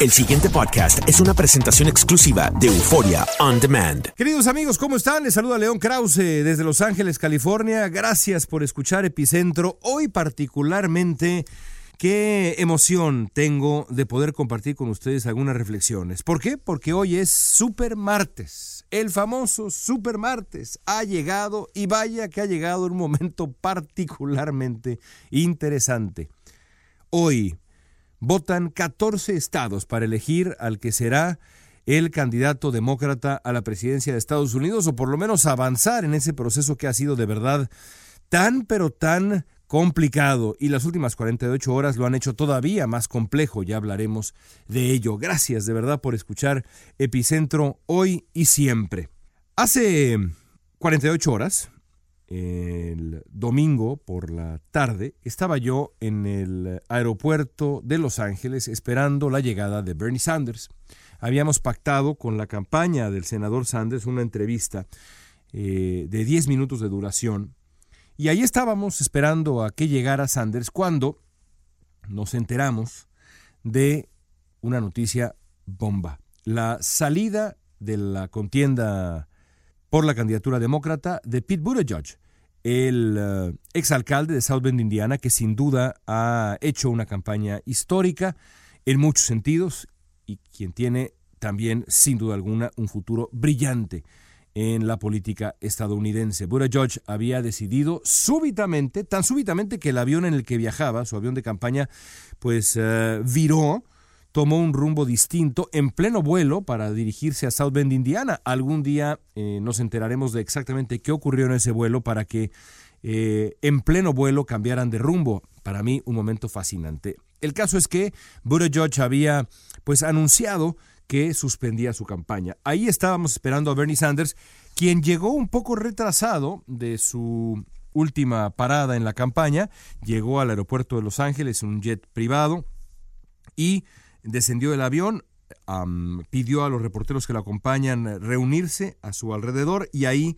El siguiente podcast es una presentación exclusiva de Euforia On Demand. Queridos amigos, ¿cómo están? Les saluda León Krause desde Los Ángeles, California. Gracias por escuchar Epicentro. Hoy particularmente, qué emoción tengo de poder compartir con ustedes algunas reflexiones. ¿Por qué? Porque hoy es Super Martes. El famoso Super Martes ha llegado y vaya que ha llegado un momento particularmente interesante. Hoy votan 14 estados para elegir al que será el candidato demócrata a la presidencia de Estados Unidos o por lo menos avanzar en ese proceso que ha sido de verdad tan pero tan complicado y las últimas 48 horas lo han hecho todavía más complejo, ya hablaremos de ello. Gracias de verdad por escuchar Epicentro hoy y siempre. Hace 48 horas el domingo por la tarde estaba yo en el aeropuerto de Los Ángeles esperando la llegada de Bernie Sanders. Habíamos pactado con la campaña del senador Sanders una entrevista eh, de 10 minutos de duración y ahí estábamos esperando a que llegara Sanders cuando nos enteramos de una noticia bomba. La salida de la contienda por la candidatura demócrata de Pete Buttigieg, el uh, exalcalde de South Bend, Indiana, que sin duda ha hecho una campaña histórica en muchos sentidos y quien tiene también, sin duda alguna, un futuro brillante en la política estadounidense. Buttigieg había decidido súbitamente, tan súbitamente que el avión en el que viajaba, su avión de campaña, pues uh, viró, tomó un rumbo distinto en pleno vuelo para dirigirse a South Bend, Indiana. Algún día eh, nos enteraremos de exactamente qué ocurrió en ese vuelo para que eh, en pleno vuelo cambiaran de rumbo. Para mí, un momento fascinante. El caso es que Buttigieg había pues anunciado que suspendía su campaña. Ahí estábamos esperando a Bernie Sanders, quien llegó un poco retrasado de su última parada en la campaña, llegó al aeropuerto de Los Ángeles en un jet privado y descendió del avión, pidió a los reporteros que lo acompañan reunirse a su alrededor y ahí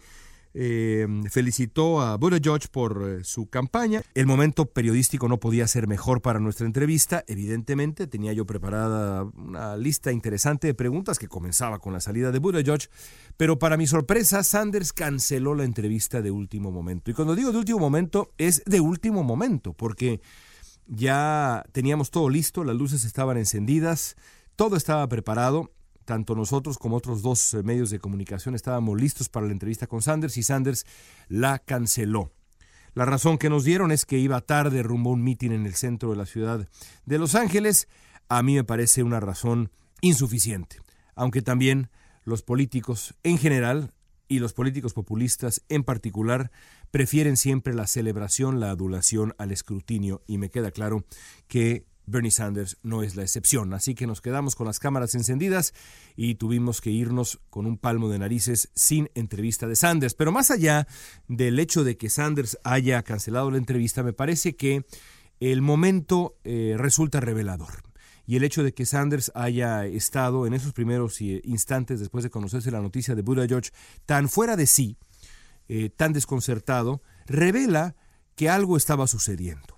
eh, felicitó a Buttigieg por eh, su campaña. El momento periodístico no podía ser mejor para nuestra entrevista. Evidentemente, tenía yo preparada una lista interesante de preguntas que comenzaba con la salida de Buttigieg, pero para mi sorpresa, Sanders canceló la entrevista de último momento. Y cuando digo de último momento, es de último momento, porque ya teníamos todo listo, las luces estaban encendidas, todo estaba preparado, tanto nosotros como otros dos eh, medios de comunicación estábamos listos para la entrevista con Sanders y Sanders la canceló. La razón que nos dieron es que iba tarde rumbo a un mitin en el centro de la ciudad de Los Ángeles. A mí me parece una razón insuficiente, aunque también los políticos en general y los políticos populistas en particular prefieren siempre la celebración, la adulación al escrutinio y me queda claro que Bernie Sanders no es la excepción. Así que nos quedamos con las cámaras encendidas y tuvimos que irnos con un palmo de narices sin entrevista de Sanders. Pero más allá del hecho de que Sanders haya cancelado la entrevista, me parece que el momento eh, resulta revelador. Y el hecho de que Sanders haya estado en esos primeros eh, instantes después de conocerse la noticia de Buda George tan fuera de sí, eh, tan desconcertado, revela que algo estaba sucediendo.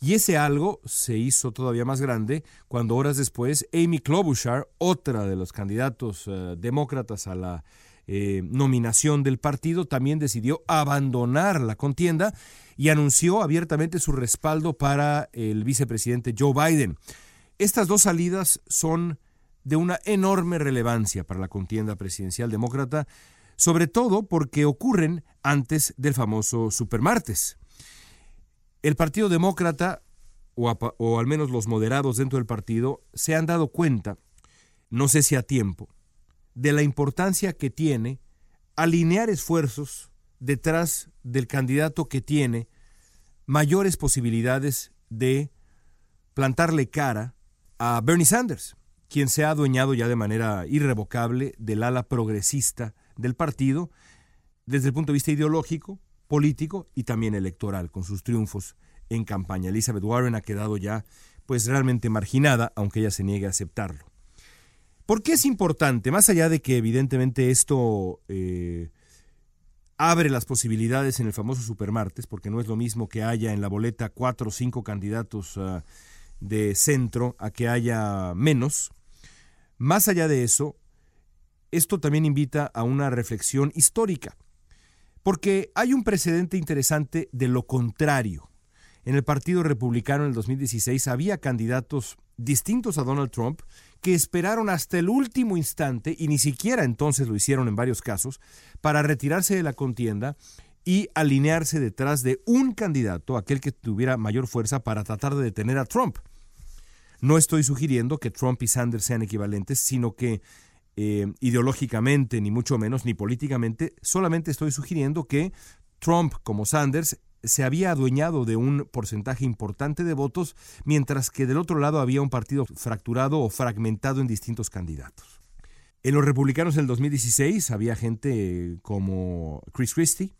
Y ese algo se hizo todavía más grande cuando horas después Amy Klobuchar, otra de los candidatos eh, demócratas a la eh, nominación del partido, también decidió abandonar la contienda y anunció abiertamente su respaldo para el vicepresidente Joe Biden. Estas dos salidas son de una enorme relevancia para la contienda presidencial demócrata, sobre todo porque ocurren antes del famoso supermartes. El Partido Demócrata, o, al menos los moderados dentro del partido, se han dado cuenta, no sé si a tiempo, de la importancia que tiene alinear esfuerzos detrás del candidato que tiene mayores posibilidades de plantarle cara a Bernie Sanders, quien se ha adueñado ya de manera irrevocable del ala progresista del partido desde el punto de vista ideológico, político y también electoral, con sus triunfos en campaña. Elizabeth Warren ha quedado ya pues realmente marginada, aunque ella se niegue a aceptarlo. ¿Por qué es importante? Más allá de que evidentemente esto eh, abre las posibilidades en el famoso supermartes, porque no es lo mismo que haya en la boleta cuatro o cinco candidatos ah, de centro a que haya menos. Más allá de eso, esto también invita a una reflexión histórica. Porque hay un precedente interesante de lo contrario. En el Partido Republicano en el 2016 había candidatos distintos a Donald Trump que esperaron hasta el último instante, y ni siquiera entonces lo hicieron en varios casos, para retirarse de la contienda y alinearse detrás de un candidato, aquel que tuviera mayor fuerza para tratar de detener a Trump. No estoy sugiriendo que Trump y Sanders sean equivalentes, sino que eh, ideológicamente, ni mucho menos, ni políticamente, solamente estoy sugiriendo que Trump como Sanders se había adueñado de un porcentaje importante de votos, mientras que del otro lado había un partido fracturado o fragmentado en distintos candidatos. En los republicanos en el 2016 había gente como Chris Christie,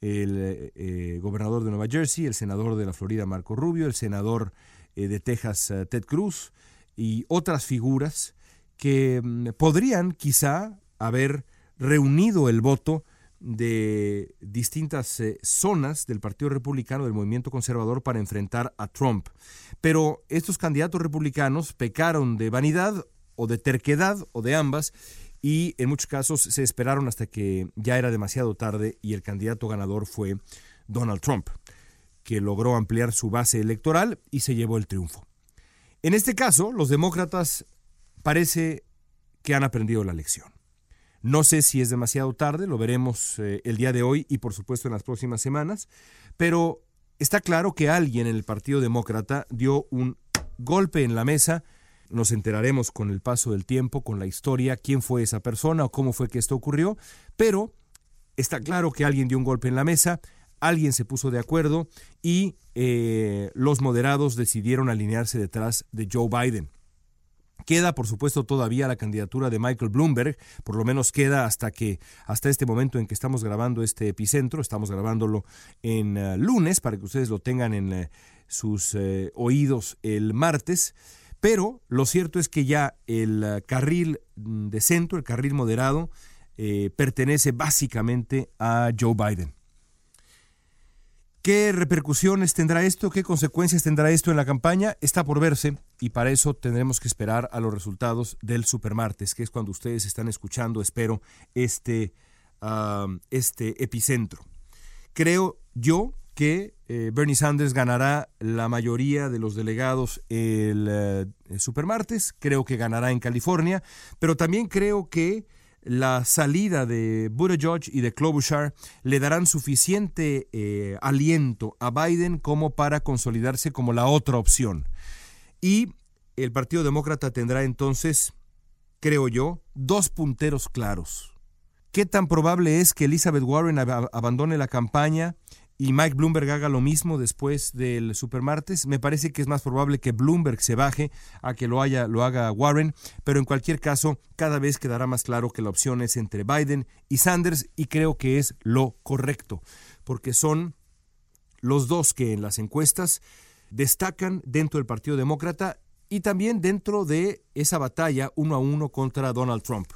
el eh, gobernador de Nueva Jersey, el senador de la Florida Marco Rubio, el senador eh, de Texas Ted Cruz y otras figuras que mm, podrían quizá haber reunido el voto de distintas eh, zonas del Partido Republicano, del movimiento conservador, para enfrentar a Trump. Pero estos candidatos republicanos pecaron de vanidad o de terquedad o de ambas y en muchos casos se esperaron hasta que ya era demasiado tarde y el candidato ganador fue Donald Trump, que logró ampliar su base electoral y se llevó el triunfo. En este caso, los demócratas parece que han aprendido la lección. No sé si es demasiado tarde, lo veremos eh, el día de hoy y por supuesto en las próximas semanas, pero está claro que alguien en el Partido Demócrata dio un golpe en la mesa. Nos enteraremos con el paso del tiempo, con la historia, quién fue esa persona o cómo fue que esto ocurrió, pero está claro que alguien dio un golpe en la mesa, alguien se puso de acuerdo y eh, los moderados decidieron alinearse detrás de Joe Biden. Queda, por supuesto, todavía la candidatura de Michael Bloomberg, por lo menos queda hasta que, hasta este momento en que estamos grabando este epicentro, estamos grabándolo en eh, lunes para que ustedes lo tengan en eh, sus eh, oídos el martes. Pero lo cierto es que ya el carril mm, de centro, el carril moderado, pertenece básicamente a Joe Biden. ¿Qué repercusiones tendrá esto? ¿Qué consecuencias tendrá esto en la campaña? Está por verse y para eso tendremos que esperar a los resultados del supermartes, que es cuando ustedes están escuchando, espero, este, este epicentro. Creo yo que eh, Bernie Sanders ganará la mayoría de los delegados el, eh, el supermartes, creo que ganará en California, pero también creo que la salida de Buttigieg y de Klobuchar le darán suficiente eh, aliento a Biden como para consolidarse como la otra opción. Y el Partido Demócrata tendrá entonces, creo yo, dos punteros claros. ¿Qué tan probable es que Elizabeth Warren abandone la campaña y Mike Bloomberg haga lo mismo después del supermartes. Me parece que es más probable que Bloomberg se baje a que lo, haya, lo haga Warren, pero en cualquier caso, cada vez quedará más claro que la opción es entre Biden y Sanders y creo que es lo correcto, porque son los dos que en las encuestas destacan dentro del Partido Demócrata y también dentro de esa batalla uno a uno contra Donald Trump.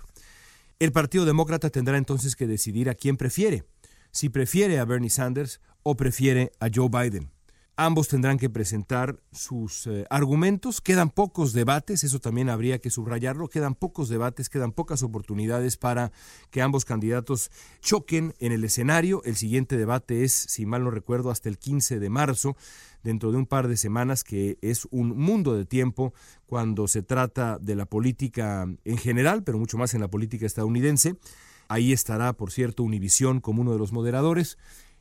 El Partido Demócrata tendrá entonces que decidir a quién prefiere, si prefiere a Bernie Sanders o prefiere a Joe Biden. Ambos tendrán que presentar sus eh, argumentos. Quedan pocos debates, eso también habría que subrayarlo. Quedan pocos debates, quedan pocas oportunidades para que ambos candidatos choquen en el escenario. El siguiente debate es, si mal no recuerdo, hasta el 15 de marzo, dentro de un par de semanas, que es un mundo de tiempo cuando se trata de la política en general, pero mucho más en la política estadounidense. Ahí estará, por cierto, Univisión como uno de los moderadores.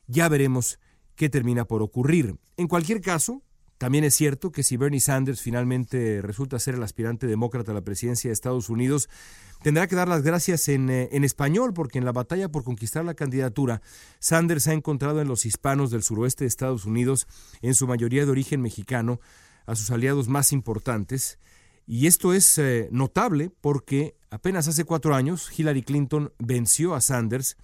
Ya veremos qué termina por ocurrir. En cualquier caso, también es cierto que si Bernie Sanders finalmente resulta ser el aspirante demócrata a la presidencia de Estados Unidos, tendrá que dar las gracias en, eh, en, español, porque en la batalla por conquistar la candidatura, Sanders ha encontrado en los hispanos del suroeste de Estados Unidos, en su mayoría de origen mexicano, a sus aliados más importantes. Y esto es eh, notable porque apenas hace cuatro años Hillary Clinton venció a Sanders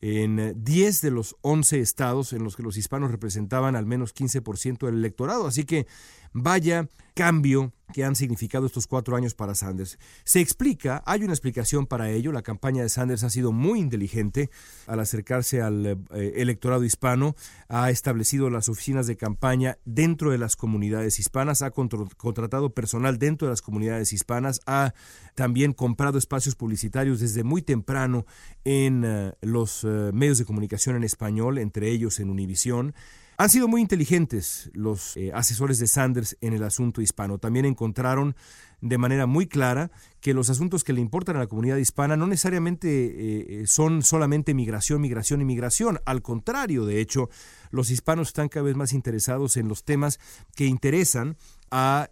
en 10 de los 11 estados en los que los hispanos representaban al menos 15% del electorado. Así que vaya cambio que han significado estos cuatro años para Sanders. Se explica, hay una explicación para ello, la campaña de Sanders ha sido muy inteligente al acercarse al eh, electorado hispano, ha establecido las oficinas de campaña dentro de las comunidades hispanas, ha contratado personal dentro de las comunidades hispanas, ha también comprado espacios publicitarios desde muy temprano en eh, los eh, medios de comunicación en español, entre ellos en Univisión. Han sido muy inteligentes los eh, asesores de Sanders en el asunto hispano. También encontraron de manera muy clara que los asuntos que le importan a la comunidad hispana no necesariamente eh, eh, son solamente migración, migración y migración. Al contrario, de hecho, los hispanos están cada vez más interesados en los temas que interesan al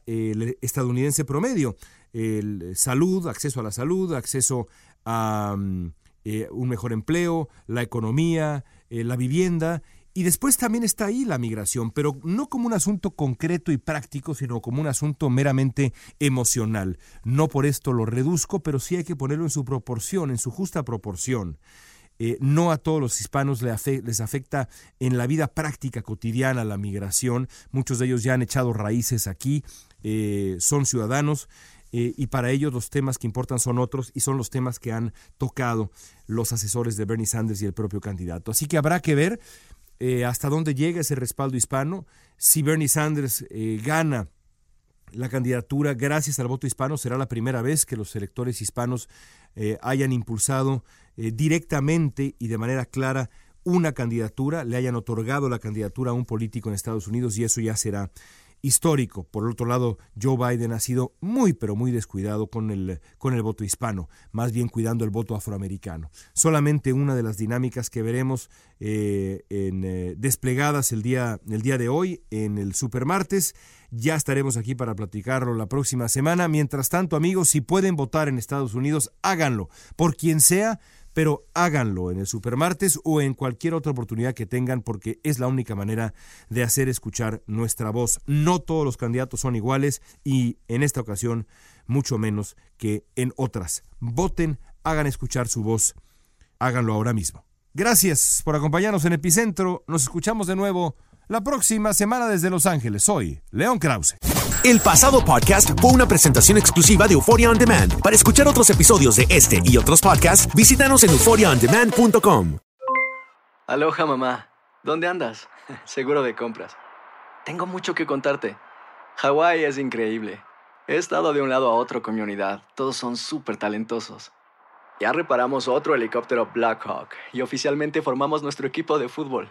estadounidense promedio. El salud, acceso a la salud, acceso a mm, un mejor empleo, la economía, la vivienda y después también está ahí la migración, pero no como un asunto concreto y práctico, sino como un asunto meramente emocional. No por esto lo reduzco, pero sí hay que ponerlo en su proporción, en su justa proporción. Eh, no a todos los hispanos les afecta en la vida práctica cotidiana la migración. Muchos de ellos ya han echado raíces aquí, eh, son ciudadanos eh, y para ellos los temas que importan son otros y son los temas que han tocado los asesores de Bernie Sanders y el propio candidato. Así que habrá que ver eh, hasta dónde llega ese respaldo hispano. Si Bernie Sanders eh, gana la candidatura gracias al voto hispano, será la primera vez que los electores hispanos eh, hayan impulsado directamente y de manera clara una candidatura, le hayan otorgado la candidatura a un político en Estados Unidos y eso ya será histórico. Por otro lado, Joe Biden ha sido muy, pero muy descuidado con el, con el voto hispano, más bien cuidando el voto afroamericano. Solamente una de las dinámicas que veremos eh, en, eh, desplegadas el día, el día de hoy en el Supermartes. Ya estaremos aquí para platicarlo la próxima semana. Mientras tanto, amigos, si pueden votar en Estados Unidos, háganlo. Por quien sea, pero háganlo en el Supermartes o en cualquier otra oportunidad que tengan porque es la única manera de hacer escuchar nuestra voz. No todos los candidatos son iguales y en esta ocasión mucho menos que en otras. Voten, hagan escuchar su voz, háganlo ahora mismo. Gracias por acompañarnos en Epicentro. Nos escuchamos de nuevo la próxima semana desde Los Ángeles. Soy León Krause. El pasado podcast fue una presentación exclusiva de Euphoria On Demand. Para escuchar otros episodios de este y otros podcasts, visítanos en euphoriaondemand.com. Aloha mamá, ¿dónde andas? Seguro de compras. Tengo mucho que contarte. Hawái es increíble. He estado de un lado a otro con mi unidad. Todos son súper talentosos. Ya reparamos otro helicóptero Blackhawk y oficialmente formamos nuestro equipo de fútbol.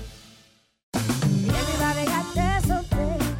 Thank you.